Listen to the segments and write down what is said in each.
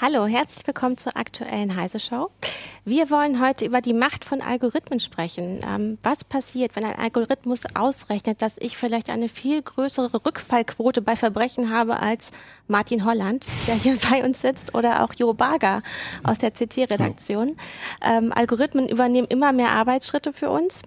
Hallo, herzlich willkommen zur aktuellen Heise Show. Wir wollen heute über die Macht von Algorithmen sprechen. Ähm, was passiert, wenn ein Algorithmus ausrechnet, dass ich vielleicht eine viel größere Rückfallquote bei Verbrechen habe als Martin Holland, der hier bei uns sitzt, oder auch Jo Barger aus der CT-Redaktion. Ähm, Algorithmen übernehmen immer mehr Arbeitsschritte für uns.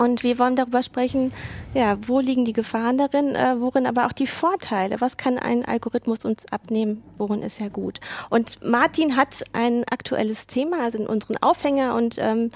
Und wir wollen darüber sprechen, ja, wo liegen die Gefahren darin, äh, worin aber auch die Vorteile. Was kann ein Algorithmus uns abnehmen, worin ist er gut? Und Martin hat ein aktuelles Thema, also in unseren Aufhänger und ähm,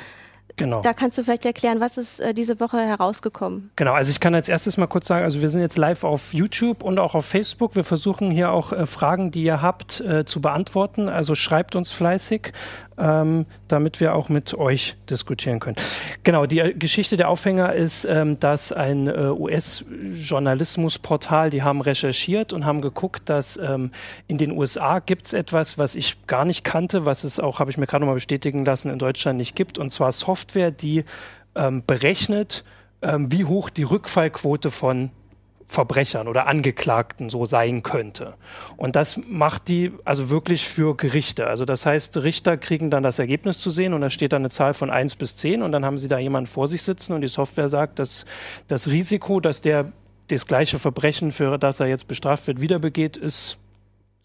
Genau. Da kannst du vielleicht erklären, was ist äh, diese Woche herausgekommen? Genau, also ich kann als erstes mal kurz sagen, also wir sind jetzt live auf YouTube und auch auf Facebook. Wir versuchen hier auch äh, Fragen, die ihr habt, äh, zu beantworten. Also schreibt uns fleißig ähm, damit wir auch mit euch diskutieren können. Genau, die äh, Geschichte der Aufhänger ist, ähm, dass ein äh, US-Journalismusportal, die haben recherchiert und haben geguckt, dass ähm, in den USA gibt es etwas, was ich gar nicht kannte, was es auch, habe ich mir gerade nochmal bestätigen lassen, in Deutschland nicht gibt, und zwar Software, die ähm, berechnet, ähm, wie hoch die Rückfallquote von Verbrechern oder Angeklagten so sein könnte. Und das macht die also wirklich für Gerichte. Also das heißt, Richter kriegen dann das Ergebnis zu sehen und da steht dann eine Zahl von 1 bis 10 und dann haben sie da jemanden vor sich sitzen und die Software sagt, dass das Risiko, dass der das gleiche Verbrechen, für das er jetzt bestraft wird, wieder begeht, ist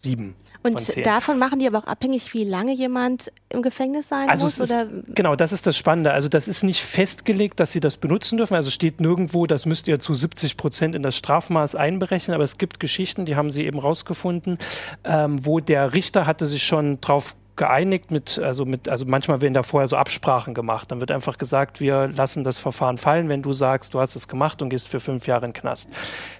sieben. Und davon machen die aber auch abhängig, wie lange jemand im Gefängnis sein also muss? Ist, genau, das ist das Spannende. Also das ist nicht festgelegt, dass sie das benutzen dürfen. Also steht nirgendwo, das müsst ihr zu 70 Prozent in das Strafmaß einberechnen. Aber es gibt Geschichten, die haben sie eben rausgefunden, ähm, wo der Richter hatte sich schon drauf geeinigt mit, also mit, also manchmal werden da vorher so Absprachen gemacht. Dann wird einfach gesagt, wir lassen das Verfahren fallen, wenn du sagst, du hast es gemacht und gehst für fünf Jahre in den Knast.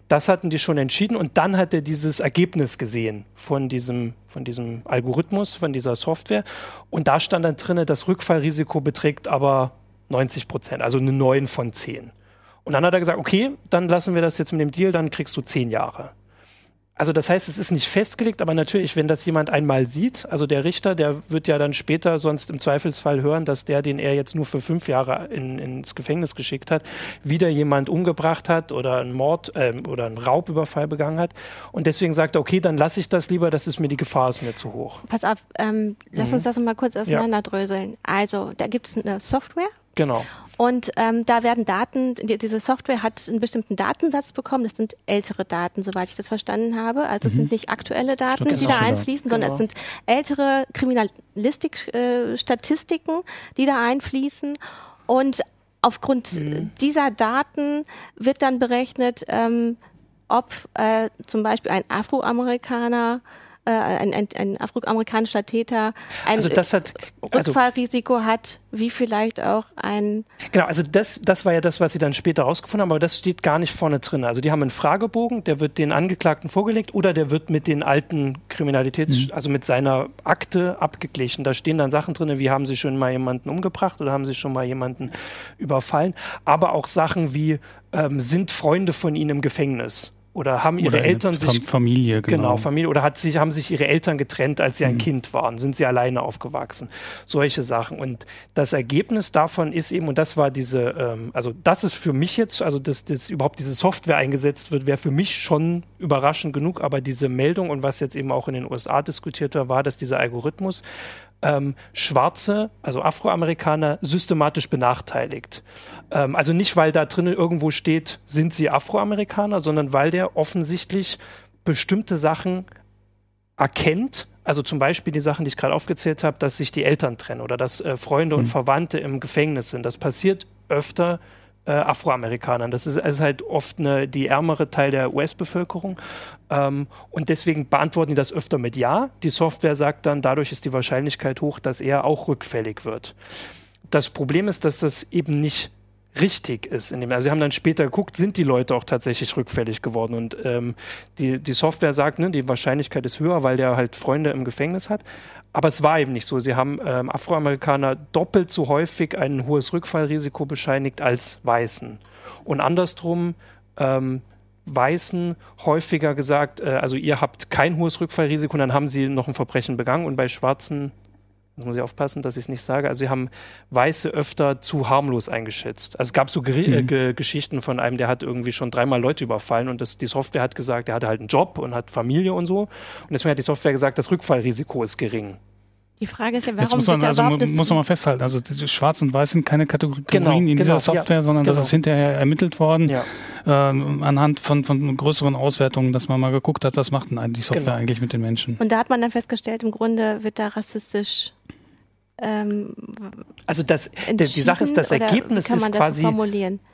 Das hatten die schon entschieden und dann hat er dieses Ergebnis gesehen von diesem, von diesem Algorithmus, von dieser Software. Und da stand dann drin, das Rückfallrisiko beträgt aber 90 Prozent, also eine 9 von 10. Und dann hat er gesagt, okay, dann lassen wir das jetzt mit dem Deal, dann kriegst du zehn Jahre. Also das heißt, es ist nicht festgelegt, aber natürlich, wenn das jemand einmal sieht, also der Richter, der wird ja dann später sonst im Zweifelsfall hören, dass der, den er jetzt nur für fünf Jahre in, ins Gefängnis geschickt hat, wieder jemand umgebracht hat oder einen Mord äh, oder einen Raubüberfall begangen hat. Und deswegen sagt er, okay, dann lasse ich das lieber, das ist mir die Gefahr ist mir zu hoch. Pass auf, ähm, lass mhm. uns das mal kurz auseinanderdröseln. Ja. Also, da gibt es eine Software. Genau. Und ähm, da werden Daten, die, diese Software hat einen bestimmten Datensatz bekommen. Das sind ältere Daten, soweit ich das verstanden habe. Also es mhm. sind nicht aktuelle Daten, die da einfließen, genau. sondern es sind ältere Kriminalistik-Statistiken, äh, die da einfließen. Und aufgrund mhm. dieser Daten wird dann berechnet, ähm, ob äh, zum Beispiel ein Afroamerikaner äh, ein, ein, ein afroamerikanischer Täter ein also das hat, also, Rückfallrisiko hat, wie vielleicht auch ein. Genau, also das, das war ja das, was sie dann später rausgefunden haben, aber das steht gar nicht vorne drin. Also die haben einen Fragebogen, der wird den Angeklagten vorgelegt oder der wird mit den alten Kriminalitäts-, mhm. also mit seiner Akte abgeglichen. Da stehen dann Sachen drin, wie haben sie schon mal jemanden umgebracht oder haben sie schon mal jemanden überfallen, aber auch Sachen wie ähm, sind Freunde von ihnen im Gefängnis oder haben ihre oder Eltern sich Familie genau. genau. Familie oder hat sich haben sich ihre Eltern getrennt, als sie ein mhm. Kind waren, sind sie alleine aufgewachsen, solche Sachen und das Ergebnis davon ist eben und das war diese ähm, also das ist für mich jetzt also dass, dass überhaupt diese Software eingesetzt wird, wäre für mich schon überraschend genug, aber diese Meldung und was jetzt eben auch in den USA diskutiert war, war, dass dieser Algorithmus ähm, Schwarze, also Afroamerikaner, systematisch benachteiligt. Ähm, also nicht, weil da drinnen irgendwo steht, sind sie Afroamerikaner, sondern weil der offensichtlich bestimmte Sachen erkennt. Also zum Beispiel die Sachen, die ich gerade aufgezählt habe, dass sich die Eltern trennen oder dass äh, Freunde mhm. und Verwandte im Gefängnis sind. Das passiert öfter äh, Afroamerikanern. Das ist, ist, halt oft eine, die ärmere Teil der US-Bevölkerung. Ähm, und deswegen beantworten die das öfter mit Ja. Die Software sagt dann, dadurch ist die Wahrscheinlichkeit hoch, dass er auch rückfällig wird. Das Problem ist, dass das eben nicht richtig ist. In dem, also sie haben dann später geguckt, sind die Leute auch tatsächlich rückfällig geworden. Und ähm, die, die Software sagt, ne, die Wahrscheinlichkeit ist höher, weil der halt Freunde im Gefängnis hat. Aber es war eben nicht so. Sie haben ähm, Afroamerikaner doppelt so häufig ein hohes Rückfallrisiko bescheinigt als Weißen. Und andersrum ähm, Weißen häufiger gesagt, äh, also ihr habt kein hohes Rückfallrisiko, und dann haben sie noch ein Verbrechen begangen und bei Schwarzen Jetzt muss ich aufpassen, dass ich es nicht sage. Also sie haben Weiße öfter zu harmlos eingeschätzt. Also es gab so Geri äh, mhm. äh, Geschichten von einem, der hat irgendwie schon dreimal Leute überfallen und das, die Software hat gesagt, er hatte halt einen Job und hat Familie und so. Und deswegen hat die Software gesagt, das Rückfallrisiko ist gering. Die Frage ist ja, warum Jetzt muss man, also muss man mal festhalten, also Schwarz und Weiß sind keine Kategorien genau, in dieser genau, Software, ja, sondern genau. das ist hinterher ermittelt worden ja. äh, anhand von, von größeren Auswertungen, dass man mal geguckt hat, was macht denn die Software genau. eigentlich mit den Menschen. Und da hat man dann festgestellt, im Grunde wird da rassistisch ähm, also das, die Sache ist, das Ergebnis ist quasi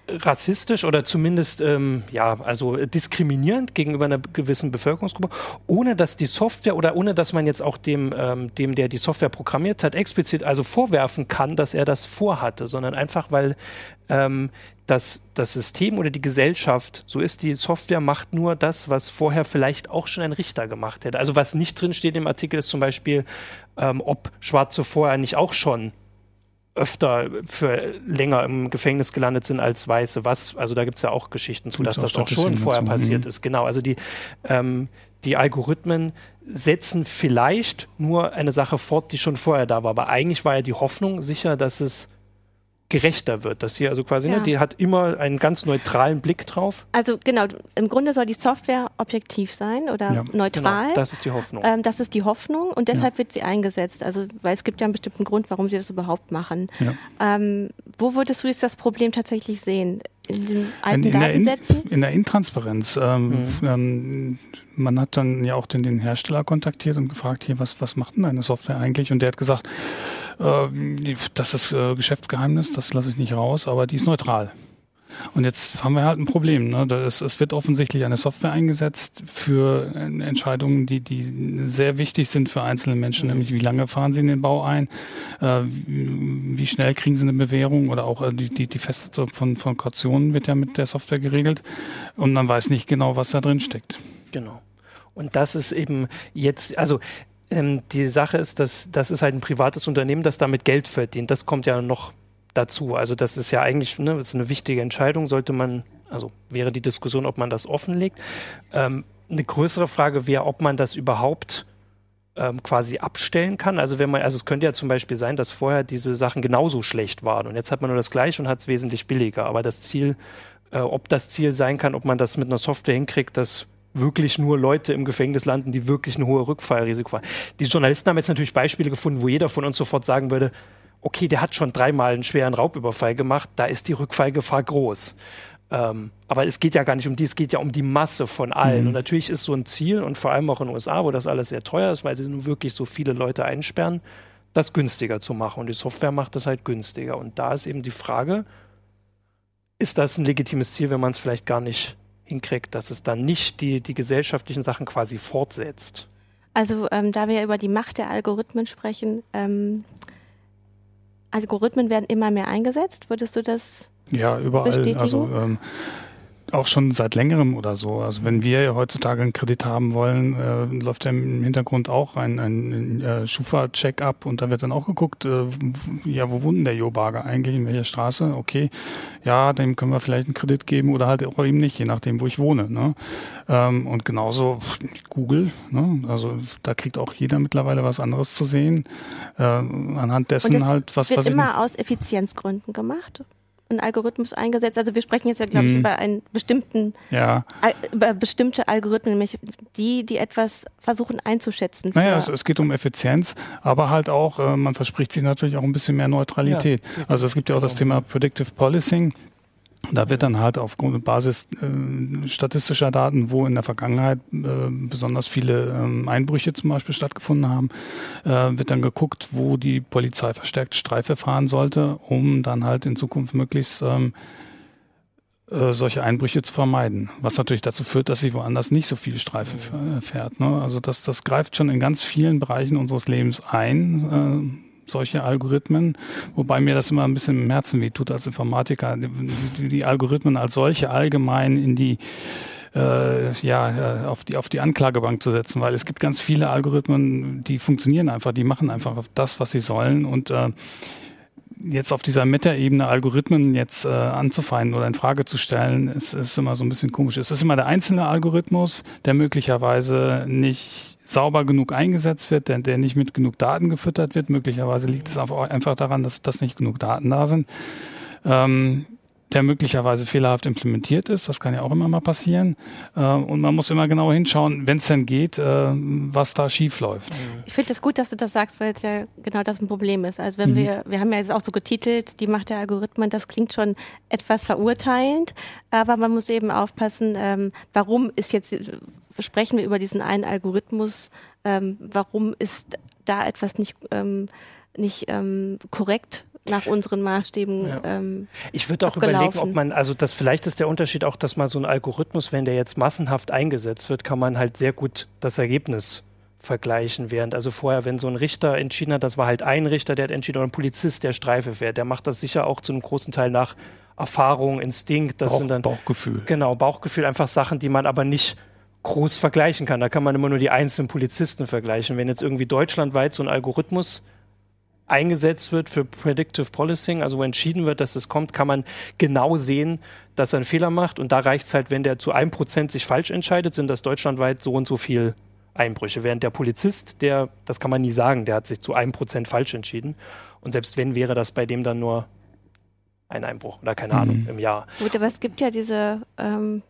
rassistisch oder zumindest ähm, ja also diskriminierend gegenüber einer gewissen Bevölkerungsgruppe, ohne dass die Software oder ohne dass man jetzt auch dem ähm, dem der die Software programmiert hat explizit also vorwerfen kann, dass er das vorhatte, sondern einfach weil ähm, das, das System oder die Gesellschaft, so ist die Software, macht nur das, was vorher vielleicht auch schon ein Richter gemacht hätte. Also was nicht drin steht im Artikel ist zum Beispiel, ähm, ob Schwarze vorher nicht auch schon öfter für länger im Gefängnis gelandet sind als Weiße. Was, also da gibt es ja auch Geschichten zu, dass das auch schon vorher dazu. passiert mhm. ist. Genau, also die, ähm, die Algorithmen setzen vielleicht nur eine Sache fort, die schon vorher da war. Aber eigentlich war ja die Hoffnung sicher, dass es gerechter wird. Das hier also quasi, ne, ja. ne, die hat immer einen ganz neutralen Blick drauf. Also genau, im Grunde soll die Software objektiv sein oder ja. neutral. Genau, das ist die Hoffnung. Ähm, das ist die Hoffnung und deshalb ja. wird sie eingesetzt. Also weil es gibt ja einen bestimmten Grund, warum sie das überhaupt machen. Ähm, wo würdest du jetzt das Problem tatsächlich sehen? In den alten in, in Datensätzen? Der in, in der Intransparenz. Ähm, mhm. ähm, man hat dann ja auch den, den Hersteller kontaktiert und gefragt, hier, was, was macht denn deine Software eigentlich? Und der hat gesagt, das ist äh, Geschäftsgeheimnis, das lasse ich nicht raus, aber die ist neutral. Und jetzt haben wir halt ein Problem. Ne? Ist, es wird offensichtlich eine Software eingesetzt für Entscheidungen, die, die sehr wichtig sind für einzelne Menschen, nämlich wie lange fahren sie in den Bau ein, äh, wie schnell kriegen sie eine Bewährung oder auch äh, die, die, die Festsetzung von, von Kautionen wird ja mit der Software geregelt und man weiß nicht genau, was da drin steckt. Genau. Und das ist eben jetzt, also ähm, die Sache ist, dass das ist halt ein privates Unternehmen, das damit Geld verdient. Das kommt ja noch dazu. Also das ist ja eigentlich ne, das ist eine wichtige Entscheidung, sollte man, also wäre die Diskussion, ob man das offenlegt. Ähm, eine größere Frage wäre, ob man das überhaupt ähm, quasi abstellen kann. Also wenn man, also es könnte ja zum Beispiel sein, dass vorher diese Sachen genauso schlecht waren und jetzt hat man nur das gleiche und hat es wesentlich billiger. Aber das Ziel, äh, ob das Ziel sein kann, ob man das mit einer Software hinkriegt, das wirklich nur Leute im Gefängnis landen, die wirklich ein hohes Rückfallrisiko haben. Die Journalisten haben jetzt natürlich Beispiele gefunden, wo jeder von uns sofort sagen würde, okay, der hat schon dreimal einen schweren Raubüberfall gemacht, da ist die Rückfallgefahr groß. Ähm, aber es geht ja gar nicht um die, es geht ja um die Masse von allen. Mhm. Und natürlich ist so ein Ziel, und vor allem auch in den USA, wo das alles sehr teuer ist, weil sie nun wirklich so viele Leute einsperren, das günstiger zu machen. Und die Software macht das halt günstiger. Und da ist eben die Frage, ist das ein legitimes Ziel, wenn man es vielleicht gar nicht hinkriegt, dass es dann nicht die, die gesellschaftlichen Sachen quasi fortsetzt. Also ähm, da wir über die Macht der Algorithmen sprechen, ähm, Algorithmen werden immer mehr eingesetzt. Würdest du das ja, überall. Bestätigen? Also ähm, auch schon seit längerem oder so. Also wenn wir heutzutage einen Kredit haben wollen, äh, läuft ja im Hintergrund auch ein, ein, ein äh, Schufa-Check-up und da wird dann auch geguckt, äh, ja, wo wohnt der Jo Barger eigentlich, in welcher Straße? Okay, ja, dem können wir vielleicht einen Kredit geben oder halt auch eben nicht, je nachdem, wo ich wohne. Ne? Ähm, und genauso Google, ne? also da kriegt auch jeder mittlerweile was anderes zu sehen. Äh, anhand dessen halt, was wird was immer aus Effizienzgründen gemacht ein Algorithmus eingesetzt? Also wir sprechen jetzt ja, glaube ich, hm. über einen bestimmten, ja. über bestimmte Algorithmen, nämlich die, die etwas versuchen einzuschätzen. Naja, es, es, geht um Effizienz, aber halt auch, äh, man verspricht sich natürlich auch ein bisschen mehr Neutralität. Ja, also es gibt ja auch das Thema Predictive Policing. Da wird dann halt auf Basis äh, statistischer Daten, wo in der Vergangenheit äh, besonders viele ähm, Einbrüche zum Beispiel stattgefunden haben, äh, wird dann geguckt, wo die Polizei verstärkt Streife fahren sollte, um dann halt in Zukunft möglichst ähm, äh, solche Einbrüche zu vermeiden. Was natürlich dazu führt, dass sie woanders nicht so viel Streife fährt. Ne? Also das, das greift schon in ganz vielen Bereichen unseres Lebens ein äh, solche Algorithmen, wobei mir das immer ein bisschen im Herzen wehtut als Informatiker, die, die Algorithmen als solche allgemein in die äh, ja, äh, auf die, auf die Anklagebank zu setzen, weil es gibt ganz viele Algorithmen, die funktionieren einfach, die machen einfach das, was sie sollen und äh, jetzt auf dieser Meta-Ebene Algorithmen jetzt äh, anzufeinden oder in Frage zu stellen, ist, ist immer so ein bisschen komisch. Es ist immer der einzelne Algorithmus, der möglicherweise nicht sauber genug eingesetzt wird, der, der nicht mit genug Daten gefüttert wird. Möglicherweise liegt es einfach daran, dass, dass nicht genug Daten da sind. Ähm, der möglicherweise fehlerhaft implementiert ist. Das kann ja auch immer mal passieren. Äh, und man muss immer genau hinschauen, wenn es denn geht, äh, was da schief läuft. Ich finde es das gut, dass du das sagst, weil es ja genau das ein Problem ist. Also wenn mhm. wir, wir haben ja jetzt auch so getitelt, die Macht der Algorithmen, das klingt schon etwas verurteilend, aber man muss eben aufpassen, ähm, warum ist jetzt, sprechen wir über diesen einen Algorithmus, ähm, warum ist da etwas nicht, ähm, nicht ähm, korrekt nach unseren Maßstäben. Ja. Ähm, ich würde auch abgelaufen. überlegen, ob man, also das vielleicht ist der Unterschied auch, dass man so ein Algorithmus, wenn der jetzt massenhaft eingesetzt wird, kann man halt sehr gut das Ergebnis vergleichen, während also vorher, wenn so ein Richter entschieden hat, das war halt ein Richter, der hat entschieden, oder ein Polizist, der Streife fährt, der macht das sicher auch zu einem großen Teil nach Erfahrung, Instinkt, das Bauch, sind dann Bauchgefühl. Genau, Bauchgefühl, einfach Sachen, die man aber nicht groß vergleichen kann. Da kann man immer nur die einzelnen Polizisten vergleichen. Wenn jetzt irgendwie deutschlandweit so ein Algorithmus eingesetzt wird für Predictive Policing, also wo entschieden wird, dass es kommt, kann man genau sehen, dass er einen Fehler macht. Und da reicht es halt, wenn der zu einem Prozent sich falsch entscheidet, sind das deutschlandweit so und so viel Einbrüche. Während der Polizist, der, das kann man nie sagen, der hat sich zu einem Prozent falsch entschieden. Und selbst wenn, wäre das bei dem dann nur ein Einbruch oder keine mhm. Ahnung im Jahr. Gut, aber es gibt ja diese ähm,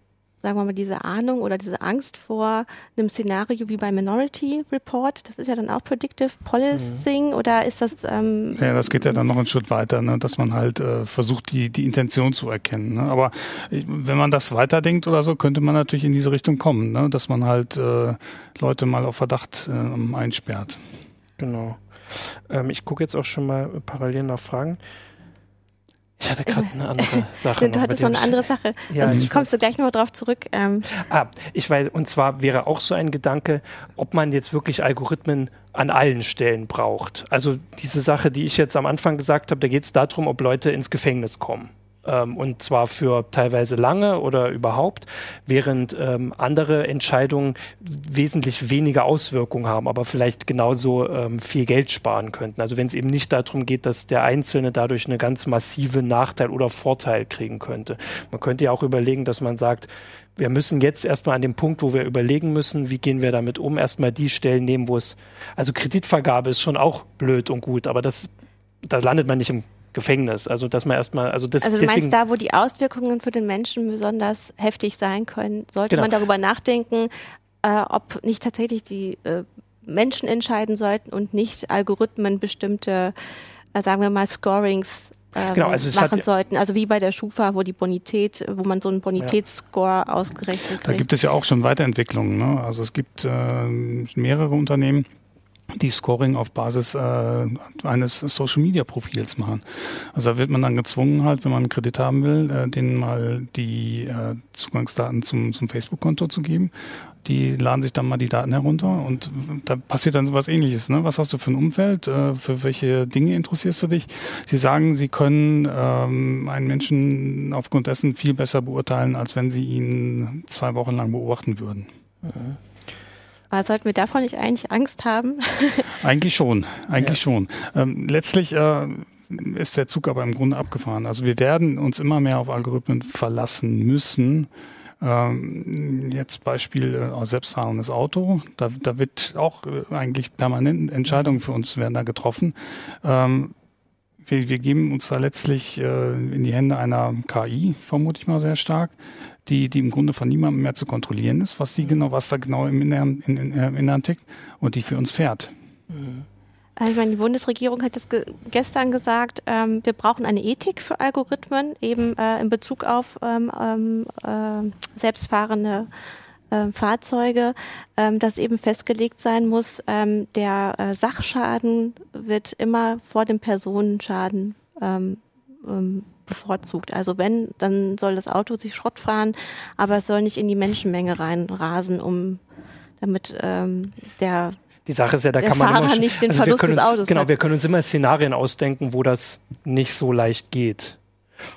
sagen wir mal, diese Ahnung oder diese Angst vor einem Szenario wie bei Minority Report? Das ist ja dann auch Predictive Policing mhm. oder ist das. Ähm ja, das geht ja dann noch einen Schritt weiter, ne? dass man halt äh, versucht, die, die Intention zu erkennen. Ne? Aber äh, wenn man das weiterdenkt oder so, könnte man natürlich in diese Richtung kommen, ne? dass man halt äh, Leute mal auf Verdacht äh, einsperrt. Genau. Ähm, ich gucke jetzt auch schon mal parallel nach Fragen. Ich hatte gerade eine andere Sache. du hattest noch eine andere Sache. Ja, Sonst kommst du gleich noch drauf zurück. Ähm. Ah, ich weiß, und zwar wäre auch so ein Gedanke, ob man jetzt wirklich Algorithmen an allen Stellen braucht. Also diese Sache, die ich jetzt am Anfang gesagt habe, da geht es darum, ob Leute ins Gefängnis kommen ähm, und zwar für teilweise lange oder überhaupt, während ähm, andere Entscheidungen wesentlich weniger Auswirkungen haben, aber vielleicht genauso ähm, viel Geld sparen könnten. Also wenn es eben nicht darum geht, dass der Einzelne dadurch eine ganz massive Nachteil oder Vorteil kriegen könnte. Man könnte ja auch überlegen, dass man sagt, wir müssen jetzt erstmal an dem Punkt, wo wir überlegen müssen, wie gehen wir damit um, erstmal die Stellen nehmen, wo es, also Kreditvergabe ist schon auch blöd und gut, aber das, da landet man nicht im Gefängnis. Also dass man erstmal, also das. Also du deswegen, meinst da, wo die Auswirkungen für den Menschen besonders heftig sein können, sollte genau. man darüber nachdenken, äh, ob nicht tatsächlich die äh, Menschen entscheiden sollten und nicht Algorithmen bestimmte, äh, sagen wir mal, Scorings ähm, genau, also machen sollten. Also wie bei der Schufa, wo die Bonität, wo man so einen Bonitätsscore ja. ausgerechnet kriegt. Da gibt es ja auch schon Weiterentwicklungen. Ne? Also es gibt äh, mehrere Unternehmen, die Scoring auf Basis äh, eines Social Media Profils machen. Also da wird man dann gezwungen halt, wenn man einen Kredit haben will, äh, denen mal die äh, Zugangsdaten zum, zum Facebook-Konto zu geben. Die laden sich dann mal die Daten herunter und da passiert dann sowas ähnliches. Ne? Was hast du für ein Umfeld? Äh, für welche Dinge interessierst du dich? Sie sagen, sie können ähm, einen Menschen aufgrund dessen viel besser beurteilen, als wenn sie ihn zwei Wochen lang beobachten würden. Mhm. Aber sollten wir davon nicht eigentlich Angst haben? eigentlich schon, eigentlich ja. schon. Ähm, letztlich äh, ist der Zug aber im Grunde abgefahren. Also wir werden uns immer mehr auf Algorithmen verlassen müssen. Ähm, jetzt Beispiel äh, selbstfahrendes Auto. Da, da wird auch äh, eigentlich permanent Entscheidungen für uns werden da getroffen. Ähm, wir, wir geben uns da letztlich äh, in die Hände einer KI, vermute ich mal sehr stark, die, die im Grunde von niemandem mehr zu kontrollieren ist, was die genau, was da genau im Inneren, in, in, im Inneren tickt und die für uns fährt. Also ich meine, die Bundesregierung hat das ge gestern gesagt, ähm, wir brauchen eine Ethik für Algorithmen, eben äh, in Bezug auf ähm, ähm äh, selbstfahrende äh, Fahrzeuge, ähm, dass eben festgelegt sein muss, ähm, der äh, Sachschaden wird immer vor dem Personenschaden ähm, ähm, bevorzugt. Also wenn, dann soll das Auto sich Schrott fahren, aber es soll nicht in die Menschenmenge reinrasen, um damit ähm, der die Sache ist ja, da der kann man Fahrer immer, nicht den also Verlust des Autos genau, hat. wir können uns immer Szenarien ausdenken, wo das nicht so leicht geht.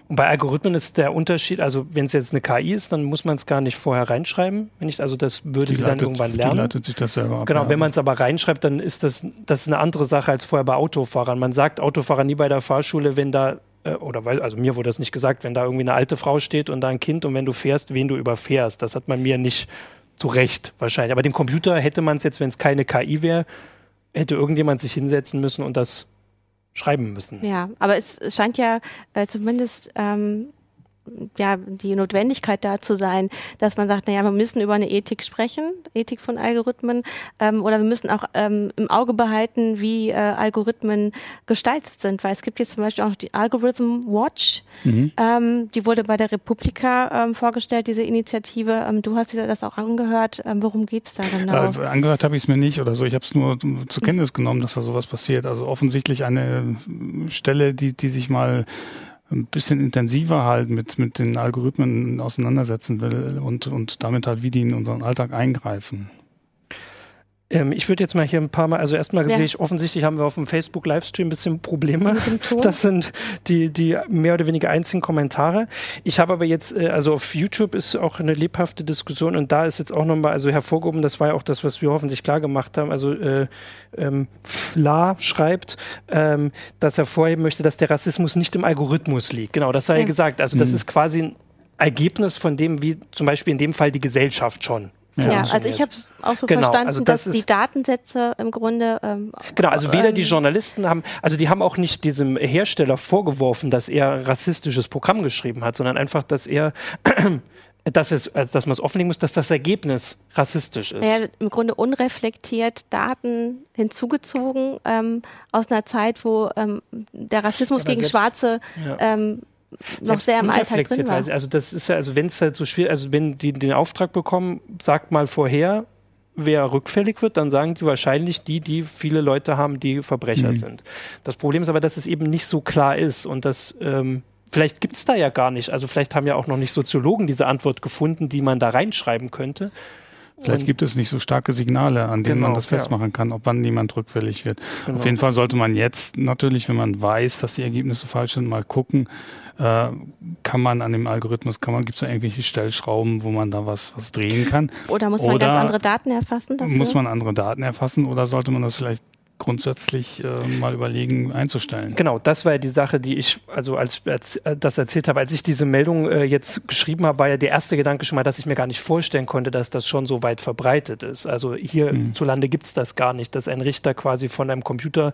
Und bei Algorithmen ist der Unterschied, also wenn es jetzt eine KI ist, dann muss man es gar nicht vorher reinschreiben. Wenn ich, also das würde die sie leitet, dann irgendwann lernen. Die leitet sich das selber ab. Genau, wenn man es aber reinschreibt, dann ist das, das ist eine andere Sache als vorher bei Autofahrern. Man sagt Autofahrer nie bei der Fahrschule, wenn da äh, oder weil, also mir wurde das nicht gesagt, wenn da irgendwie eine alte Frau steht und da ein Kind und wenn du fährst, wen du überfährst. Das hat man mir nicht zu Recht wahrscheinlich. Aber dem Computer hätte man es jetzt, wenn es keine KI wäre, hätte irgendjemand sich hinsetzen müssen und das schreiben müssen. Ja, aber es scheint ja äh, zumindest ähm, ja, die Notwendigkeit da zu sein, dass man sagt, naja, wir müssen über eine Ethik sprechen, Ethik von Algorithmen, ähm, oder wir müssen auch ähm, im Auge behalten, wie äh, Algorithmen gestaltet sind, weil es gibt jetzt zum Beispiel auch die Algorithm Watch, mhm. ähm, die wurde bei der Republika ähm, vorgestellt, diese Initiative. Ähm, du hast dir das auch angehört. Ähm, worum geht's da genau? Äh, angehört habe ich es mir nicht oder so. Ich habe es nur zur Kenntnis genommen, dass da sowas passiert. Also offensichtlich eine Stelle, die, die sich mal ein bisschen intensiver halt mit, mit den Algorithmen auseinandersetzen will und, und damit halt, wie die in unseren Alltag eingreifen. Ähm, ich würde jetzt mal hier ein paar Mal, also erstmal ja. sehe ich, offensichtlich haben wir auf dem Facebook-Livestream ein bisschen Probleme. Das sind die, die mehr oder weniger einzigen Kommentare. Ich habe aber jetzt, äh, also auf YouTube ist auch eine lebhafte Diskussion und da ist jetzt auch nochmal, also hervorgehoben, das war ja auch das, was wir hoffentlich klar gemacht haben. Also äh, ähm, Fla schreibt, ähm, dass er vorheben möchte, dass der Rassismus nicht im Algorithmus liegt. Genau, das sei ja gesagt. Also das mhm. ist quasi ein Ergebnis von dem, wie zum Beispiel in dem Fall die Gesellschaft schon ja, also ich habe es auch so genau, verstanden, also das dass die Datensätze im Grunde. Ähm, genau, also weder ähm, die Journalisten haben, also die haben auch nicht diesem Hersteller vorgeworfen, dass er rassistisches Programm geschrieben hat, sondern einfach, dass er dass, es, also dass man es offenlegen muss, dass das Ergebnis rassistisch ist. Ja, im Grunde unreflektiert Daten hinzugezogen ähm, aus einer Zeit, wo ähm, der Rassismus ja, gegen selbst, Schwarze ja. ähm, noch sehr im Alltag drin war. Also das ist ja, also wenn es halt so schwierig, also wenn die den Auftrag bekommen, sagt mal vorher, wer rückfällig wird, dann sagen die wahrscheinlich die, die viele Leute haben, die Verbrecher mhm. sind. Das Problem ist aber, dass es eben nicht so klar ist und dass ähm, vielleicht gibt es da ja gar nicht. Also vielleicht haben ja auch noch nicht Soziologen diese Antwort gefunden, die man da reinschreiben könnte. Vielleicht gibt es nicht so starke Signale, an denen genau, man das festmachen ja. kann, ob wann niemand rückfällig wird. Genau. Auf jeden Fall sollte man jetzt natürlich, wenn man weiß, dass die Ergebnisse falsch sind, mal gucken, äh, kann man an dem Algorithmus, kann man, gibt es da irgendwelche Stellschrauben, wo man da was, was drehen kann? Oder muss man oder ganz andere Daten erfassen dafür? Muss man andere Daten erfassen oder sollte man das vielleicht grundsätzlich äh, mal überlegen einzustellen. Genau, das war ja die Sache, die ich, also als, als äh, das erzählt habe, als ich diese Meldung äh, jetzt geschrieben habe, war ja der erste Gedanke schon mal, dass ich mir gar nicht vorstellen konnte, dass das schon so weit verbreitet ist. Also hier mhm. gibt es das gar nicht, dass ein Richter quasi von einem Computer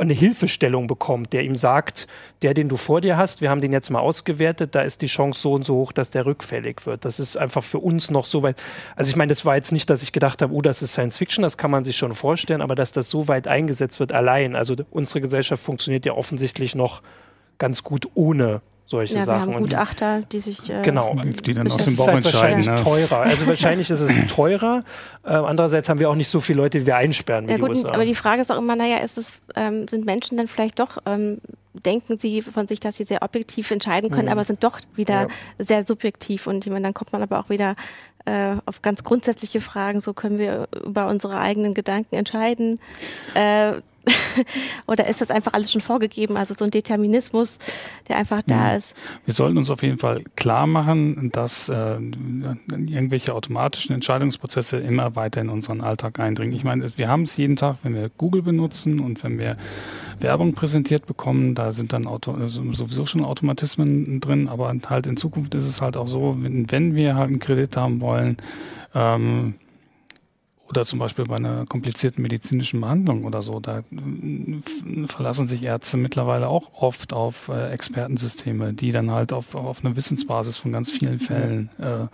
eine Hilfestellung bekommt, der ihm sagt, der, den du vor dir hast, wir haben den jetzt mal ausgewertet, da ist die Chance so und so hoch, dass der rückfällig wird. Das ist einfach für uns noch so weit. Also ich meine, das war jetzt nicht, dass ich gedacht habe, oh, das ist Science Fiction, das kann man sich schon vorstellen, aber dass das so weit eingesetzt wird allein. Also unsere Gesellschaft funktioniert ja offensichtlich noch ganz gut ohne solche ja, Sachen. Wir haben Gutachter, die sich äh, genau, die dann aus dem Bauch halt entscheiden. Wahrscheinlich ne? teurer. Also wahrscheinlich ist es teurer. Äh, andererseits haben wir auch nicht so viele Leute, die wir einsperren wie ja, die gut, USA. Aber die Frage ist auch immer, naja, ist es, ähm, sind Menschen dann vielleicht doch ähm, denken sie von sich, dass sie sehr objektiv entscheiden können, mhm. aber sind doch wieder ja. sehr subjektiv. Und ich meine, dann kommt man aber auch wieder äh, auf ganz grundsätzliche Fragen. So können wir über unsere eigenen Gedanken entscheiden. Äh, Oder ist das einfach alles schon vorgegeben? Also so ein Determinismus, der einfach da ist. Wir sollten uns auf jeden Fall klar machen, dass äh, irgendwelche automatischen Entscheidungsprozesse immer weiter in unseren Alltag eindringen. Ich meine, wir haben es jeden Tag, wenn wir Google benutzen und wenn wir Werbung präsentiert bekommen, da sind dann Auto, also sowieso schon Automatismen drin, aber halt in Zukunft ist es halt auch so, wenn, wenn wir halt einen Kredit haben wollen, ähm, oder zum Beispiel bei einer komplizierten medizinischen Behandlung oder so, da äh, verlassen sich Ärzte mittlerweile auch oft auf äh, Expertensysteme, die dann halt auf, auf einer Wissensbasis von ganz vielen Fällen äh,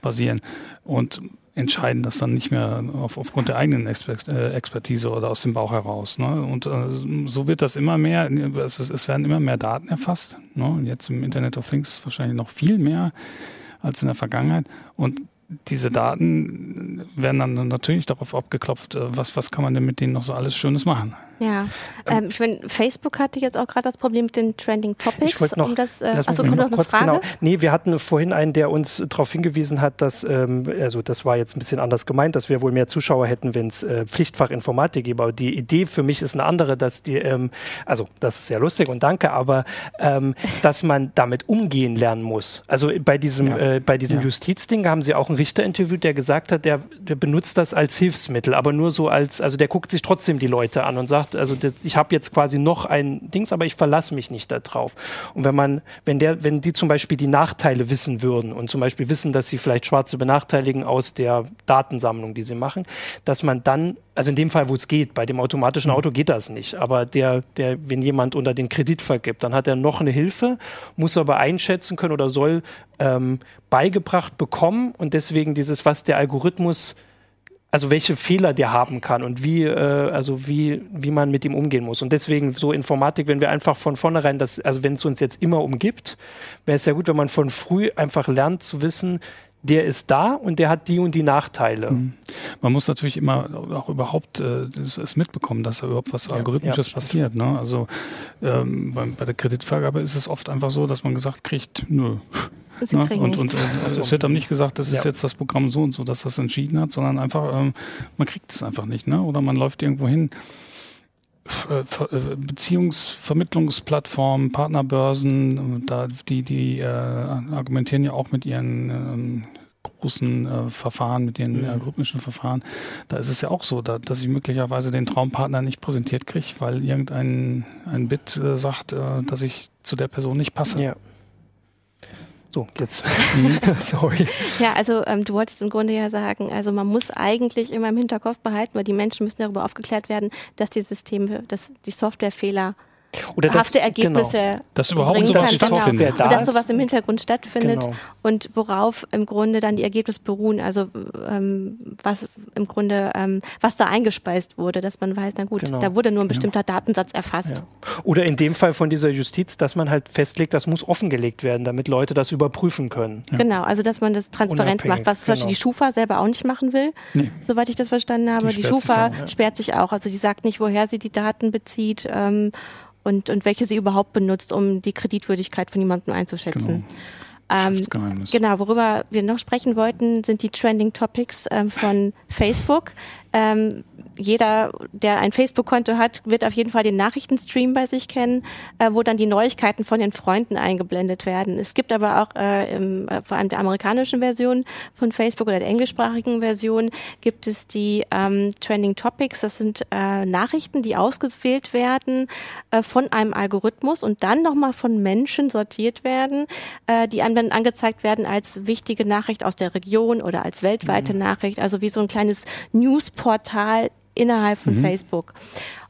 basieren und entscheiden das dann nicht mehr auf, aufgrund der eigenen Exper äh, Expertise oder aus dem Bauch heraus. Ne? Und äh, so wird das immer mehr, es, es werden immer mehr Daten erfasst. Ne? Jetzt im Internet of Things wahrscheinlich noch viel mehr als in der Vergangenheit. Und diese Daten werden dann natürlich darauf abgeklopft, äh, was, was kann man denn mit denen noch so alles Schönes machen. Ja, ähm, ich meine, Facebook hatte jetzt auch gerade das Problem mit den Trending Topics. Ich noch, um das, äh, achso, kommt noch, noch kurz, Frage? Genau. Nee, wir hatten vorhin einen, der uns darauf hingewiesen hat, dass, ähm, also das war jetzt ein bisschen anders gemeint, dass wir wohl mehr Zuschauer hätten, wenn es äh, Pflichtfach Informatik gäbe. Aber die Idee für mich ist eine andere, dass die, ähm, also das ist sehr lustig und danke, aber ähm, dass man damit umgehen lernen muss. Also bei diesem, ja. äh, bei diesem ja. Justizding haben sie auch einen Richter interviewt, der gesagt hat, der, der benutzt das als Hilfsmittel, aber nur so als, also der guckt sich trotzdem die Leute an und sagt, sagt, also das, ich habe jetzt quasi noch ein Dings, aber ich verlasse mich nicht darauf. Und wenn man, wenn der, wenn die zum Beispiel die Nachteile wissen würden und zum Beispiel wissen, dass sie vielleicht Schwarze benachteiligen aus der Datensammlung, die sie machen, dass man dann, also in dem Fall, wo es geht, bei dem automatischen mhm. Auto geht das nicht, aber der, der, wenn jemand unter den Kredit vergibt, dann hat er noch eine Hilfe, muss aber einschätzen können oder soll ähm, beigebracht bekommen und deswegen dieses, was der Algorithmus also welche Fehler der haben kann und wie, äh, also wie, wie man mit ihm umgehen muss. Und deswegen so Informatik, wenn wir einfach von vornherein das, also wenn es uns jetzt immer umgibt, wäre es ja gut, wenn man von früh einfach lernt zu wissen, der ist da und der hat die und die Nachteile. Mhm. Man muss natürlich immer auch überhaupt äh, es mitbekommen, dass da überhaupt was ja, Algorithmisches ja, passiert. Ne? Also ähm, bei, bei der Kreditvergabe ist es oft einfach so, dass man gesagt kriegt, nö. Sie ne? und, und, und also es wird dann nicht gesagt, das ist ja. jetzt das Programm so und so, dass das entschieden hat, sondern einfach, ähm, man kriegt es einfach nicht, ne? Oder man läuft irgendwo hin. Äh, äh, Beziehungsvermittlungsplattformen, Partnerbörsen, da die, die äh, argumentieren ja auch mit ihren ähm, großen äh, Verfahren, mit ihren mhm. algorithmischen Verfahren. Da ist es ja auch so, da, dass ich möglicherweise den Traumpartner nicht präsentiert kriege, weil irgendein ein Bit äh, sagt, äh, dass ich zu der Person nicht passe. Ja. So, jetzt. Sorry. Ja, also ähm, du wolltest im Grunde ja sagen, also man muss eigentlich immer im Hinterkopf behalten, weil die Menschen müssen darüber aufgeklärt werden, dass die Systeme, dass die Softwarefehler oder das, hafte Ergebnisse genau. dass überhaupt sowas kann. Software genau. dass sowas im Hintergrund stattfindet genau. und worauf im Grunde dann die Ergebnisse beruhen, also ähm, was im Grunde ähm, was da eingespeist wurde, dass man weiß, na gut, genau. da wurde nur ein bestimmter ja. Datensatz erfasst. Ja. Oder in dem Fall von dieser Justiz, dass man halt festlegt, das muss offengelegt werden, damit Leute das überprüfen können. Ja. Genau, also dass man das transparent Unabhängig, macht, was zum Beispiel genau. die Schufa selber auch nicht machen will, nee. soweit ich das verstanden habe. Die, die Schufa sich dann, sperrt sich auch, also die sagt nicht, woher sie die Daten bezieht. Ähm, und, und welche sie überhaupt benutzt, um die Kreditwürdigkeit von jemandem einzuschätzen. Genau. Ähm, genau, worüber wir noch sprechen wollten, sind die Trending Topics ähm, von Facebook. Ähm, jeder, der ein Facebook-Konto hat, wird auf jeden Fall den Nachrichtenstream bei sich kennen, äh, wo dann die Neuigkeiten von den Freunden eingeblendet werden. Es gibt aber auch äh, im, äh, vor allem der amerikanischen Version von Facebook oder der englischsprachigen Version gibt es die ähm, Trending Topics. Das sind äh, Nachrichten, die ausgewählt werden äh, von einem Algorithmus und dann nochmal von Menschen sortiert werden, äh, die einem dann angezeigt werden als wichtige Nachricht aus der Region oder als weltweite mhm. Nachricht, also wie so ein kleines Newsportal innerhalb von mhm. Facebook.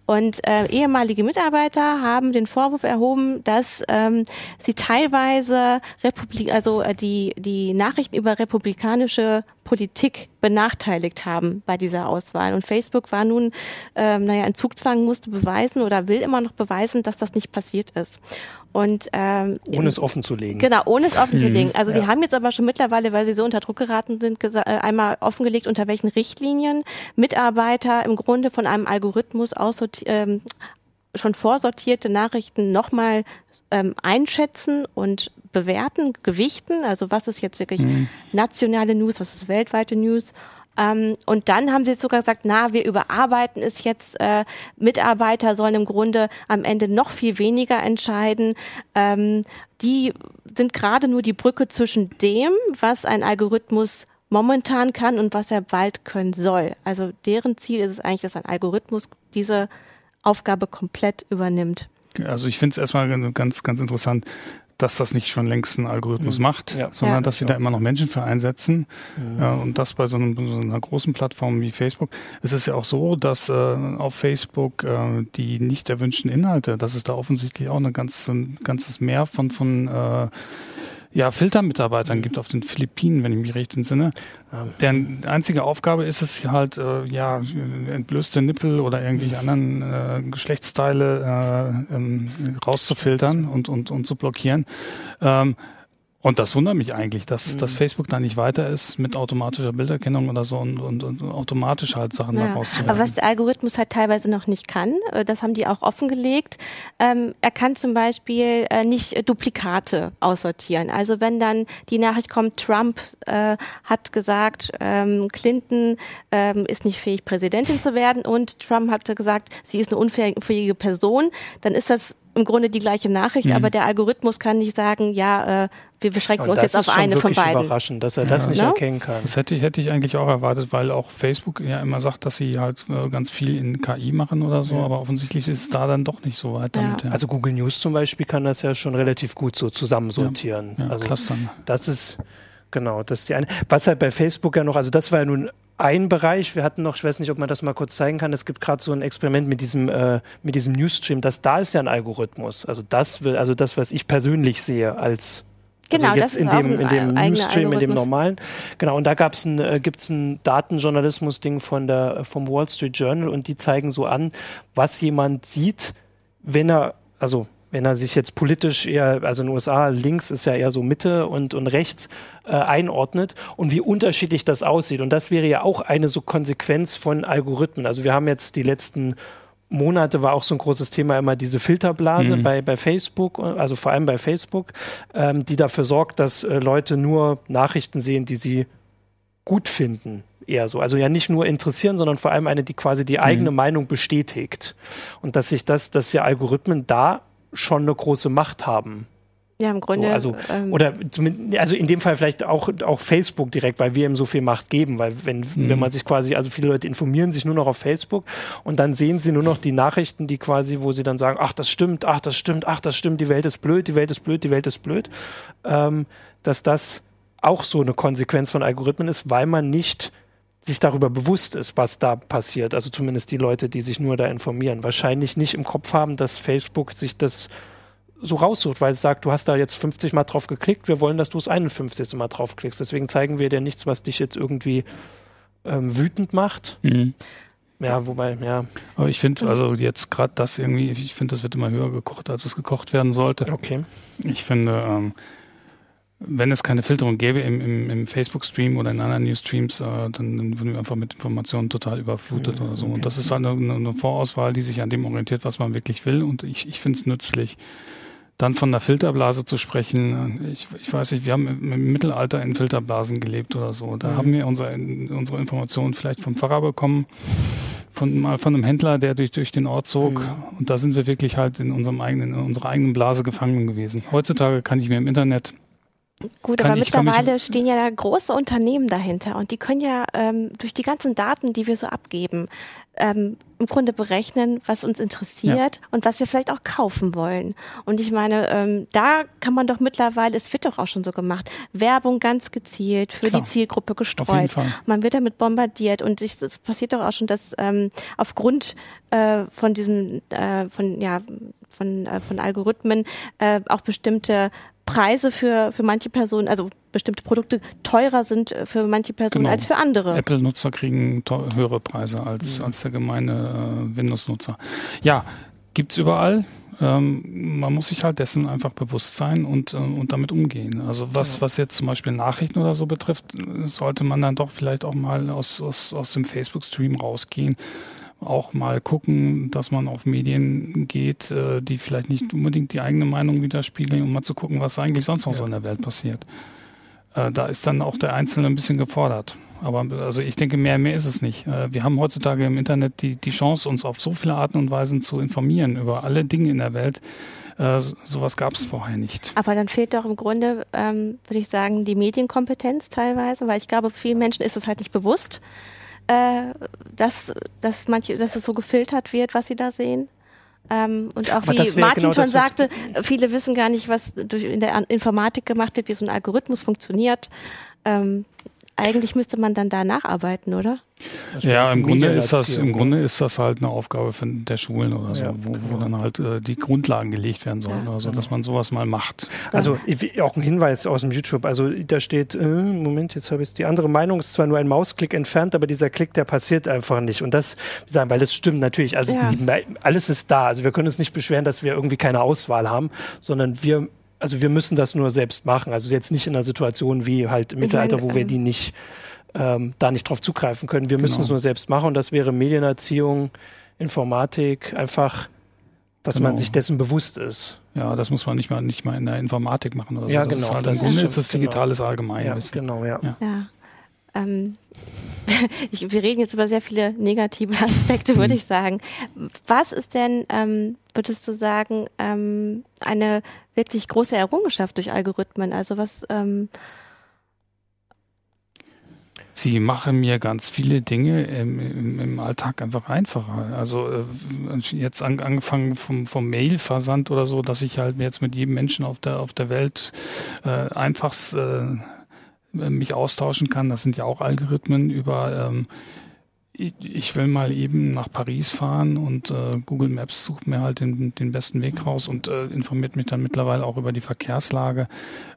Und äh, ehemalige Mitarbeiter haben den Vorwurf erhoben, dass ähm, sie teilweise Republik also äh, die, die Nachrichten über republikanische Politik benachteiligt haben bei dieser Auswahl. Und Facebook war nun, ähm, naja, in Zugzwang, musste beweisen oder will immer noch beweisen, dass das nicht passiert ist. Und, ähm, ohne es offen zu legen. Genau, ohne es offen mhm. zu legen. Also ja. die haben jetzt aber schon mittlerweile, weil sie so unter Druck geraten sind, äh, einmal offengelegt, unter welchen Richtlinien Mitarbeiter im Grunde von einem Algorithmus ähm, schon vorsortierte Nachrichten nochmal ähm, einschätzen und bewerten, gewichten. Also was ist jetzt wirklich mhm. nationale News, was ist weltweite News ähm, und dann haben sie sogar gesagt, na, wir überarbeiten es jetzt. Äh, Mitarbeiter sollen im Grunde am Ende noch viel weniger entscheiden. Ähm, die sind gerade nur die Brücke zwischen dem, was ein Algorithmus momentan kann und was er bald können soll. Also deren Ziel ist es eigentlich, dass ein Algorithmus diese Aufgabe komplett übernimmt. Also ich finde es erstmal ganz, ganz interessant, dass das nicht schon längst ein Algorithmus mhm. macht, ja. sondern ja. dass sie da immer noch Menschen für einsetzen. Mhm. Äh, und das bei so, einem, so, einer großen Plattform wie Facebook. Es ist ja auch so, dass äh, auf Facebook äh, die nicht erwünschten Inhalte, dass es da offensichtlich auch eine ganz, ein ganzes Meer von, von äh, ja, Filtermitarbeitern gibt auf den Philippinen, wenn ich mich recht entsinne. Deren einzige Aufgabe ist es halt, äh, ja, entblößte Nippel oder irgendwelche anderen äh, Geschlechtsteile äh, ähm, rauszufiltern und, und, und zu blockieren. Ähm, und das wundert mich eigentlich, dass, mhm. dass Facebook da nicht weiter ist mit automatischer Bilderkennung oder so und, und, und automatisch halt Sachen ja. daraus Aber was der Algorithmus halt teilweise noch nicht kann, äh, das haben die auch offengelegt, ähm, er kann zum Beispiel äh, nicht Duplikate aussortieren. Also wenn dann die Nachricht kommt, Trump äh, hat gesagt, ähm, Clinton ähm, ist nicht fähig, Präsidentin zu werden und Trump hatte gesagt, sie ist eine unfähige Person, dann ist das im Grunde die gleiche Nachricht, mhm. aber der Algorithmus kann nicht sagen, ja, äh, wir beschränken uns jetzt auf eine von beiden. Das ist überraschend, dass er ja. das nicht no? Ne? erkennen kann. Das hätte ich, hätte ich eigentlich auch erwartet, weil auch Facebook ja immer sagt, dass sie halt äh, ganz viel in KI machen oder so, ja. aber offensichtlich ist es da dann doch nicht so weit damit. Ja. Also Google News zum Beispiel kann das ja schon relativ gut so zusammensortieren. Ja, also clustern. Das ist genau, das ist die eine. Was halt bei Facebook ja noch, also das war ja nun ein Bereich. Wir hatten noch, ich weiß nicht, ob man das mal kurz zeigen kann. Es gibt gerade so ein Experiment mit diesem, äh, mit diesem Newsstream. Das da ist ja ein Algorithmus. Also das will, also das, was ich persönlich sehe als also genau, also jetzt in dem, in dem Newsstream, in dem normalen. Genau, und da gab's ein, äh, gibt's ein Datenjournalismus-Ding von der, vom Wall Street Journal und die zeigen so an, was jemand sieht, wenn er, also wenn er sich jetzt politisch eher, also in den USA links ist ja eher so Mitte und, und rechts äh, einordnet und wie unterschiedlich das aussieht. Und das wäre ja auch eine so Konsequenz von Algorithmen. Also wir haben jetzt die letzten Monate war auch so ein großes Thema immer diese Filterblase mhm. bei, bei Facebook, also vor allem bei Facebook, ähm, die dafür sorgt, dass äh, Leute nur Nachrichten sehen, die sie gut finden eher so. Also ja nicht nur interessieren, sondern vor allem eine, die quasi die eigene mhm. Meinung bestätigt. Und dass sich das, dass ja Algorithmen da schon eine große Macht haben. Ja, im Grunde. So, also, ähm, oder also in dem Fall vielleicht auch, auch Facebook direkt, weil wir ihm so viel Macht geben, weil wenn, mhm. wenn man sich quasi, also viele Leute informieren sich nur noch auf Facebook und dann sehen sie nur noch die Nachrichten, die quasi, wo sie dann sagen, ach, das stimmt, ach, das stimmt, ach, das stimmt, die Welt ist blöd, die Welt ist blöd, die Welt ist blöd, ähm, dass das auch so eine Konsequenz von Algorithmen ist, weil man nicht sich darüber bewusst ist, was da passiert. Also zumindest die Leute, die sich nur da informieren. Wahrscheinlich nicht im Kopf haben, dass Facebook sich das so raussucht, weil es sagt, du hast da jetzt 50 Mal drauf geklickt, wir wollen, dass du es 51. Mal draufklickst. Deswegen zeigen wir dir nichts, was dich jetzt irgendwie ähm, wütend macht. Mhm. Ja, wobei, ja. Aber ich finde, also jetzt gerade das irgendwie, ich finde, das wird immer höher gekocht, als es gekocht werden sollte. Okay. Ich finde, ähm, wenn es keine Filterung gäbe im, im, im Facebook-Stream oder in anderen News-Streams, äh, dann, dann, würden wir einfach mit Informationen total überflutet mhm, oder so. Okay. Und das ist halt eine, eine, Vorauswahl, die sich an dem orientiert, was man wirklich will. Und ich, ich finde es nützlich. Dann von der Filterblase zu sprechen, ich, ich weiß nicht, wir haben im Mittelalter in Filterblasen gelebt oder so. Da mhm. haben wir unsere, unsere Informationen vielleicht vom Pfarrer bekommen, von, mal von einem Händler, der durch, durch den Ort zog. Mhm. Und da sind wir wirklich halt in unserem eigenen, in unserer eigenen Blase gefangen gewesen. Heutzutage kann ich mir im Internet Gut, aber mittlerweile stehen ja große Unternehmen dahinter und die können ja ähm, durch die ganzen Daten, die wir so abgeben, ähm, im Grunde berechnen, was uns interessiert ja. und was wir vielleicht auch kaufen wollen. Und ich meine, ähm, da kann man doch mittlerweile, es wird doch auch schon so gemacht, Werbung ganz gezielt für Klar. die Zielgruppe gestreut. Man wird damit bombardiert und es passiert doch auch schon, dass ähm, aufgrund äh, von diesen, äh, von ja, von, äh, von Algorithmen äh, auch bestimmte Preise für, für manche Personen, also bestimmte Produkte teurer sind äh, für manche Personen genau. als für andere. Apple-Nutzer kriegen höhere Preise als, mhm. als der gemeine äh, Windows-Nutzer. Ja, gibt's überall. Ähm, man muss sich halt dessen einfach bewusst sein und, äh, und damit umgehen. Also was, was jetzt zum Beispiel Nachrichten oder so betrifft, sollte man dann doch vielleicht auch mal aus, aus, aus dem Facebook-Stream rausgehen auch mal gucken, dass man auf Medien geht, äh, die vielleicht nicht unbedingt die eigene Meinung widerspiegeln, um mal zu gucken, was eigentlich sonst noch ja. so in der Welt passiert. Äh, da ist dann auch der Einzelne ein bisschen gefordert. Aber also ich denke, mehr, mehr ist es nicht. Äh, wir haben heutzutage im Internet die, die Chance, uns auf so viele Arten und Weisen zu informieren über alle Dinge in der Welt. Äh, sowas gab es vorher nicht. Aber dann fehlt doch im Grunde, ähm, würde ich sagen, die Medienkompetenz teilweise, weil ich glaube, vielen Menschen ist es halt nicht bewusst äh, dass, dass, manche, dass es so gefiltert wird, was sie da sehen. Ähm, und auch wie Martin genau schon das, sagte, viele wissen gar nicht, was durch in der Informatik gemacht wird, wie so ein Algorithmus funktioniert. Ähm, eigentlich müsste man dann da nacharbeiten, oder? Ja, im Grunde ist das, im Grunde ist das halt eine Aufgabe von der Schulen oder so, ja, wo, wo, dann halt äh, die Grundlagen gelegt werden sollen, ja, also dass man sowas mal macht. Also auch ein Hinweis aus dem YouTube, also da steht, äh, Moment, jetzt habe ich die andere Meinung, ist zwar nur ein Mausklick entfernt, aber dieser Klick, der passiert einfach nicht. Und das, sagen, weil das stimmt natürlich, also ja. die, alles ist da. Also wir können uns nicht beschweren, dass wir irgendwie keine Auswahl haben, sondern wir also wir müssen das nur selbst machen. Also jetzt nicht in einer Situation wie halt im Mittelalter, meine, wo wir ähm, die nicht ähm, da nicht drauf zugreifen können. Wir genau. müssen es nur selbst machen und das wäre Medienerziehung, Informatik, einfach, dass genau. man sich dessen bewusst ist. Ja, das muss man nicht mal nicht mal in der Informatik machen oder so. Ja, das genau. Ist halt das Im Grunde ist das genau. digitales genau. Allgemeinwissen. Ja, genau, ja. ja. ja. ähm, ich, wir reden jetzt über sehr viele negative Aspekte, würde ich sagen. Was ist denn, ähm, würdest du sagen, ähm, eine wirklich große Errungenschaft durch Algorithmen? Also was ähm, Sie machen mir ganz viele Dinge im, im, im Alltag einfach einfacher. Also äh, jetzt an, angefangen vom, vom Mail-Versand oder so, dass ich halt jetzt mit jedem Menschen auf der auf der Welt äh, einfach äh, mich austauschen kann. Das sind ja auch Algorithmen über ähm, ich will mal eben nach Paris fahren und äh, Google Maps sucht mir halt den, den besten Weg raus und äh, informiert mich dann mittlerweile auch über die Verkehrslage.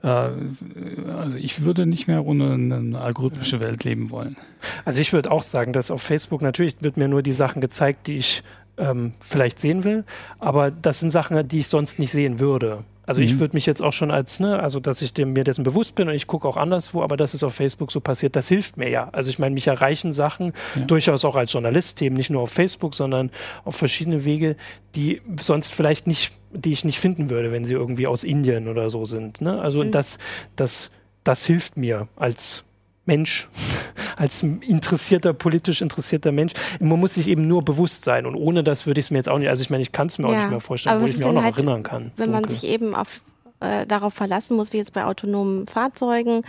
Äh, also ich würde nicht mehr ohne eine algorithmische Welt leben wollen. Also ich würde auch sagen, dass auf Facebook natürlich wird mir nur die Sachen gezeigt, die ich ähm, vielleicht sehen will, aber das sind Sachen, die ich sonst nicht sehen würde. Also mhm. ich würde mich jetzt auch schon als, ne, also dass ich dem, mir dessen bewusst bin und ich gucke auch anderswo, aber dass es auf Facebook so passiert, das hilft mir ja. Also ich meine, mich erreichen Sachen ja. durchaus auch als Journalist, eben nicht nur auf Facebook, sondern auf verschiedene Wege, die sonst vielleicht nicht, die ich nicht finden würde, wenn sie irgendwie aus Indien oder so sind. Ne? Also mhm. das, das, das hilft mir als Mensch, als interessierter, politisch interessierter Mensch. Man muss sich eben nur bewusst sein und ohne das würde ich es mir jetzt auch nicht, also ich meine, ich kann es mir ja, auch nicht mehr vorstellen, wo ich mich auch noch halt, erinnern kann. Wenn dunkel. man sich eben auf, äh, darauf verlassen muss, wie jetzt bei autonomen Fahrzeugen,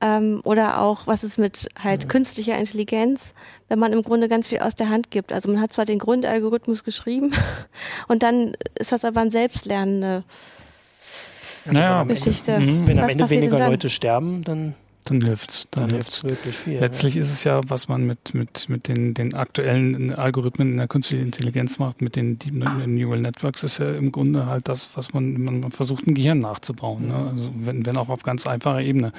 ähm, oder auch, was ist mit halt ja. künstlicher Intelligenz, wenn man im Grunde ganz viel aus der Hand gibt. Also man hat zwar den Grundalgorithmus geschrieben und dann ist das aber ein selbstlernende naja, Geschichte. Ende, wenn am Ende weniger Leute sterben, dann dann hilft's. Dann, dann hilft's wirklich viel. Letztlich ja. ist es ja, was man mit, mit, mit den, den aktuellen Algorithmen in der künstlichen Intelligenz macht, mit den Deep Neural Networks, ist ja im Grunde halt das, was man, man versucht, ein Gehirn nachzubauen. Ne? Also wenn, wenn auch auf ganz einfacher Ebene.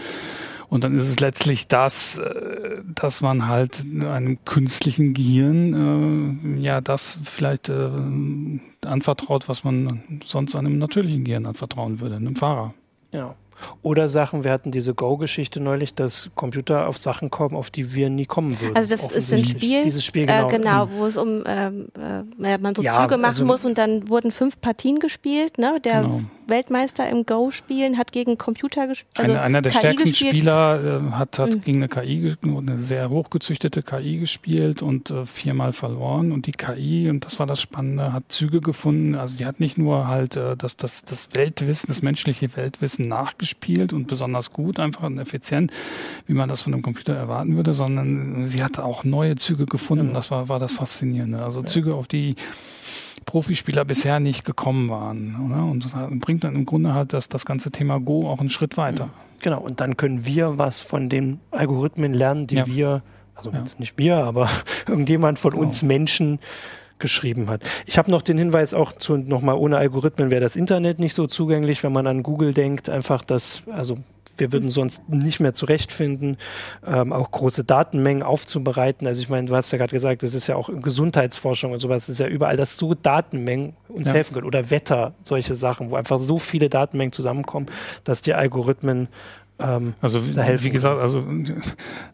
Und dann ist es letztlich das, äh, dass man halt einem künstlichen Gehirn äh, ja das vielleicht äh, anvertraut, was man sonst einem natürlichen Gehirn anvertrauen würde, einem Fahrer. Ja. Oder Sachen, wir hatten diese Go-Geschichte neulich, dass Computer auf Sachen kommen, auf die wir nie kommen würden. Also das ist ein Spiel, Dieses Spiel genau, äh, genau mhm. wo es um ähm, äh, man so ja, Züge machen also, muss und dann wurden fünf Partien gespielt. Ne? Der genau. Weltmeister im Go-Spielen hat gegen Computer gespielt. Also einer, einer der KI stärksten gespielt. Spieler äh, hat, hat mhm. gegen eine KI, eine sehr hochgezüchtete KI gespielt und äh, viermal verloren. Und die KI, und das war das Spannende, hat Züge gefunden. Also die hat nicht nur halt äh, das, das, das Weltwissen, das menschliche Weltwissen nachgespielt und besonders gut, einfach und effizient, wie man das von einem Computer erwarten würde, sondern sie hat auch neue Züge gefunden. Mhm. Das war, war das Faszinierende. Also Züge, auf die Profispieler bisher nicht gekommen waren. Oder? Und bringt dann im Grunde halt das, das ganze Thema Go auch einen Schritt weiter. Genau, und dann können wir was von den Algorithmen lernen, die ja. wir, also ja. nicht wir, aber irgendjemand von genau. uns Menschen geschrieben hat. Ich habe noch den Hinweis auch zu nochmal ohne Algorithmen wäre das Internet nicht so zugänglich, wenn man an Google denkt, einfach das, also wir würden sonst nicht mehr zurechtfinden, ähm, auch große Datenmengen aufzubereiten. Also ich meine, du hast ja gerade gesagt, das ist ja auch Gesundheitsforschung und sowas, ist ja überall, dass so Datenmengen uns ja. helfen können. Oder Wetter, solche Sachen, wo einfach so viele Datenmengen zusammenkommen, dass die Algorithmen ähm, also wie gesagt, also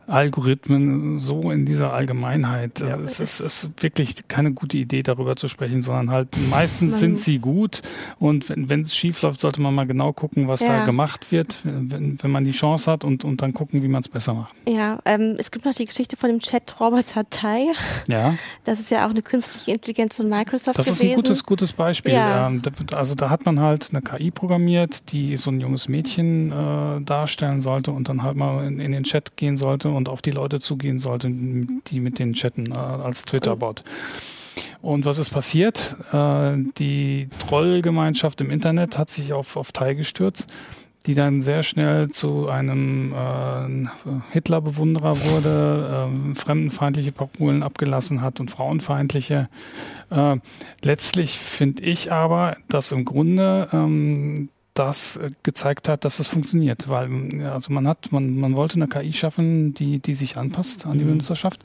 Algorithmen so in dieser Allgemeinheit, ja, es ist, ist wirklich keine gute Idee, darüber zu sprechen, sondern halt meistens sind sie gut und wenn es schief läuft, sollte man mal genau gucken, was ja. da gemacht wird, wenn, wenn man die Chance hat und, und dann gucken, wie man es besser macht. Ja, ähm, es gibt noch die Geschichte von dem Chat-Roboter Tai. Ja. Das ist ja auch eine künstliche Intelligenz von Microsoft das gewesen. Das ist ein gutes, gutes Beispiel. Ja. Ähm, also da hat man halt eine KI programmiert, die so ein junges Mädchen äh, darstellt darstellen sollte und dann halt mal in, in, den Chat gehen sollte und auf die Leute zugehen sollte, die mit denen chatten äh, als Twitter-Bot. Und was ist passiert? Äh, die Trollgemeinschaft im Internet hat sich auf, auf Tai gestürzt, die dann sehr schnell zu einem äh, Hitler-Bewunderer wurde, äh, fremdenfeindliche Parolen abgelassen hat und frauenfeindliche. Äh, letztlich finde ich aber, dass im Grunde ähm, das äh, gezeigt hat, dass es funktioniert, weil also man hat, man, man wollte eine KI schaffen, die, die sich anpasst an die mhm. Benutzerschaft.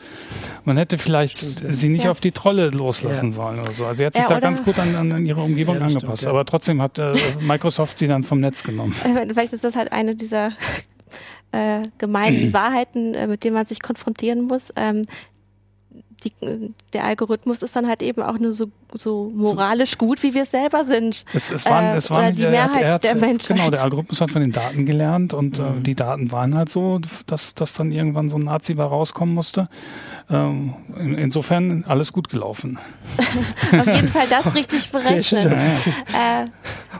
Man hätte vielleicht stimmt, sie nicht ja. auf die Trolle loslassen ja. sollen oder so. Also sie hat sich ja, da ganz gut an, an ihre Umgebung angepasst. Stimmt, aber trotzdem hat äh, Microsoft sie dann vom Netz genommen. Vielleicht ist das halt eine dieser äh, gemeinen Wahrheiten, äh, mit denen man sich konfrontieren muss. Ähm, die, der Algorithmus ist dann halt eben auch nur so, so moralisch gut, wie wir es selber sind. Es, es waren, äh, es waren die Mehrheit hat, der Menschen. Genau, der Algorithmus hat von den Daten gelernt und äh, mhm. äh, die Daten waren halt so, dass, dass dann irgendwann so ein Nazi bei rauskommen musste. Ähm, in, insofern alles gut gelaufen. Auf jeden Fall das richtig berechnet. Äh,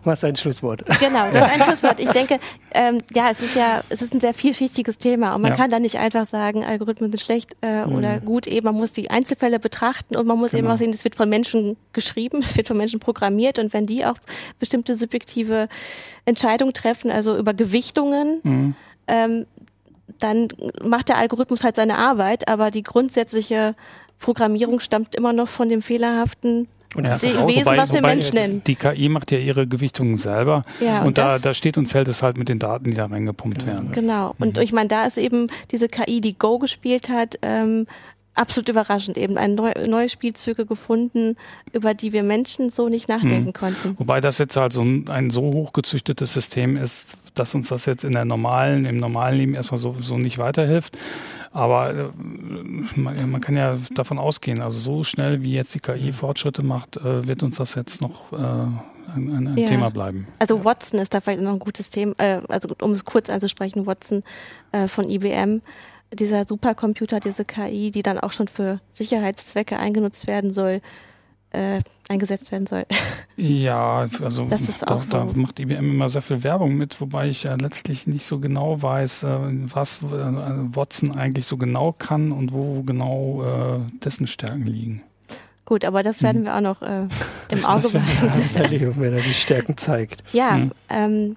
Was ein Schlusswort. Genau, das ist ein Schlusswort. Ich denke, ähm, ja, es ist ja, es ist ein sehr vielschichtiges Thema und man ja. kann da nicht einfach sagen, Algorithmen sind schlecht äh, mhm. oder gut. Eben, man muss die Einzelfälle betrachten und man muss genau. eben auch sehen, es wird von Menschen geschrieben, es wird von Menschen programmiert und wenn die auch bestimmte subjektive Entscheidungen treffen, also über Gewichtungen, mhm. ähm, dann macht der Algorithmus halt seine Arbeit, aber die grundsätzliche Programmierung stammt immer noch von dem fehlerhaften und ja. Wesen, wobei, was wir Mensch nennen. Die KI macht ja ihre Gewichtungen selber ja, und, und da, da steht und fällt es halt mit den Daten, die da reingepumpt werden. Genau. Und mhm. ich meine, da ist eben diese KI, die Go gespielt hat, ähm, absolut überraschend. Eben ein neu, neue Spielzüge gefunden, über die wir Menschen so nicht nachdenken mhm. konnten. Wobei das jetzt halt so ein, ein, so hochgezüchtetes System ist, dass uns das jetzt in der normalen, im normalen Leben erstmal so, so nicht weiterhilft. Aber äh, man, man, kann ja davon ausgehen, also so schnell wie jetzt die KI Fortschritte macht, äh, wird uns das jetzt noch äh, ein, ein, ein ja. Thema bleiben. Also Watson ist da vielleicht noch ein gutes Thema, äh, also um es kurz anzusprechen, Watson äh, von IBM dieser Supercomputer, diese KI, die dann auch schon für Sicherheitszwecke eingenutzt werden soll, äh, eingesetzt werden soll. Ja, also das ist da, so. da, macht IBM immer sehr viel Werbung mit, wobei ich ja letztlich nicht so genau weiß, äh, was äh, Watson eigentlich so genau kann und wo genau äh, dessen Stärken liegen. Gut, aber das werden hm. wir auch noch äh, im Auge behalten. wenn er die Stärken zeigt. Ja, hm. ähm,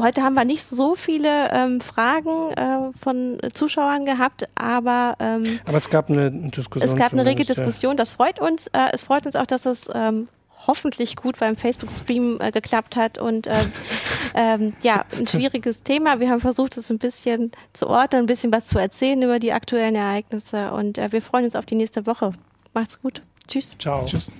Heute haben wir nicht so viele ähm, Fragen äh, von Zuschauern gehabt, aber ähm, aber es gab eine Diskussion. Es gab eine rege Diskussion. Das freut uns. Äh, es freut uns auch, dass es ähm, hoffentlich gut beim Facebook-Stream äh, geklappt hat und äh, ähm, ja, ein schwieriges Thema. Wir haben versucht, es ein bisschen zu ordnen, ein bisschen was zu erzählen über die aktuellen Ereignisse und äh, wir freuen uns auf die nächste Woche. Macht's gut. Tschüss. Ciao. Tschüss.